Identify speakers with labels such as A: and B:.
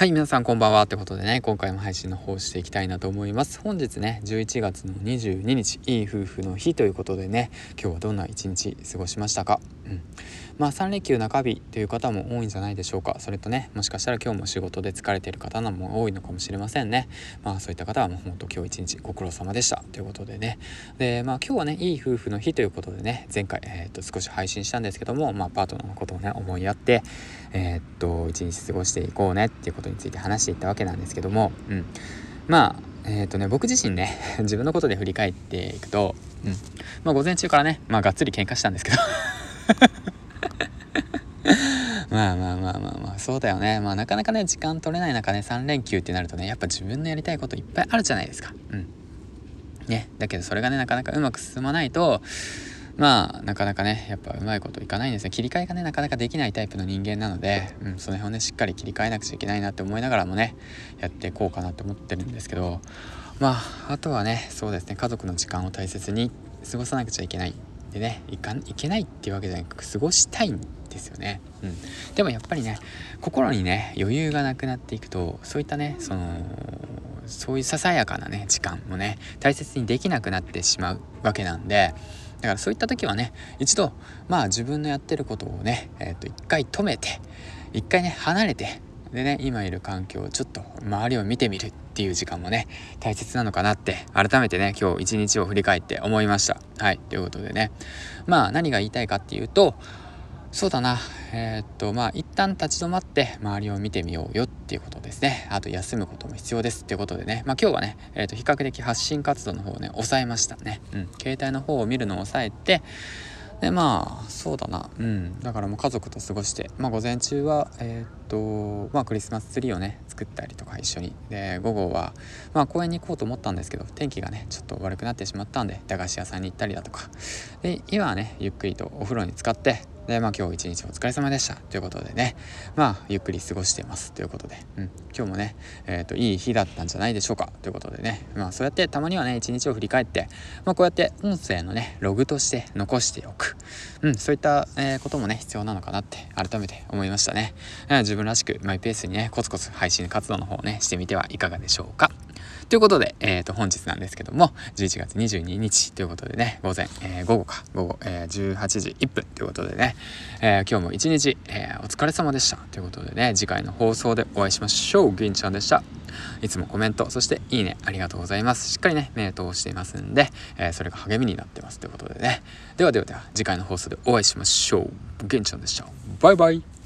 A: はい、皆さんこんばんは。ってことでね、今回も配信の方していきたいなと思います。本日ね、11月の22日、いい夫婦の日ということでね、今日はどんな一日過ごしましたか？うん。まあ、3連休中日という方も多いんじゃないでしょうか。それとね、もしかしたら今日も仕事で疲れている方も多いのかもしれませんね。まあ、そういった方はもうほんと今日一日ご苦労様でしたということでね。で、まあ、今日はね、いい夫婦の日ということでね、前回、えー、っと、少し配信したんですけども、まあ、パートナーのことをね、思いやって、えー、っと、一日過ごしていこうねっていうことについて話していったわけなんですけども、うん、まあえっ、とね僕自身ね 自分のことで振り返っていくと、うん。まあ、午前中からねまあがっつり喧嘩したんですけど。まあまあまあまあまあそうだよね。まあなかなかね時間取れない中ね3連休ってなるとねやっぱ自分のやりたいこといっぱいあるじゃないですか。うん。ね。だけどそれがねなかなかうまく進まないとまあなかなかねやっぱうまいこといかないんですね。切り替えがねなかなかできないタイプの人間なので、うん、その辺をねしっかり切り替えなくちゃいけないなって思いながらもねやっていこうかなと思ってるんですけどまああとはねそうですね家族の時間を大切に過ごさなくちゃいけないでねいかいけないっていうわけじゃなく過ごしたいんですよね、うん、でもやっぱりね心にね余裕がなくなっていくとそういったねそのそういうささやかなね時間もね大切にできなくなってしまうわけなんでだからそういった時はね一度まあ自分のやってることをね、えー、と一回止めて一回ね離れてでね今いる環境をちょっと周りを見てみるっていう時間もね大切なのかなって改めてね今日一日を振り返って思いました。はい。ということでね。まあ何が言いたいかっていうとそうだな。えー、っとまあ一旦立ち止まって周りを見てみようよっていうことですね。あと休むことも必要ですっていうことでね。まあ今日はね、えー、っと比較的発信活動の方をね抑えましたね。うん。携帯の方を見るのを抑えてでまあそうだな。うん。だからもう家族と過ごしてまあ午前中はえー、っとまあクリスマスツリーをね作ったりとか一緒に。で午後はまあ公園に行こうと思ったんですけど天気がねちょっと悪くなってしまったんで駄菓子屋さんに行ったりだとか。で今はねゆっくりとお風呂に浸かってで、まあ今日一日お疲れ様でした。ということでね、まあゆっくり過ごしてます。ということで、うん、今日もね、えっ、ー、と、いい日だったんじゃないでしょうか。ということでね、まあそうやってたまにはね、一日を振り返って、まあこうやって音声のね、ログとして残しておく。うん、そういった、えー、こともね、必要なのかなって改めて思いましたね。自分らしくマイペースにね、コツコツ配信活動の方をね、してみてはいかがでしょうか。ということで、えっ、ー、と、本日なんですけども、11月22日ということでね、午前、えー、午後か、午後、えー、18時1分ということでね、え今日も一日、えお疲れ様でしたということでね、次回の放送でお会いしましょう。銀ちゃんでした。いつもコメント、そしていいね、ありがとうございます。しっかりね、目通していますんで、えそれが励みになってますということでね。ではではでは、次回の放送でお会いしましょう。銀ちゃんでした。バイバイ。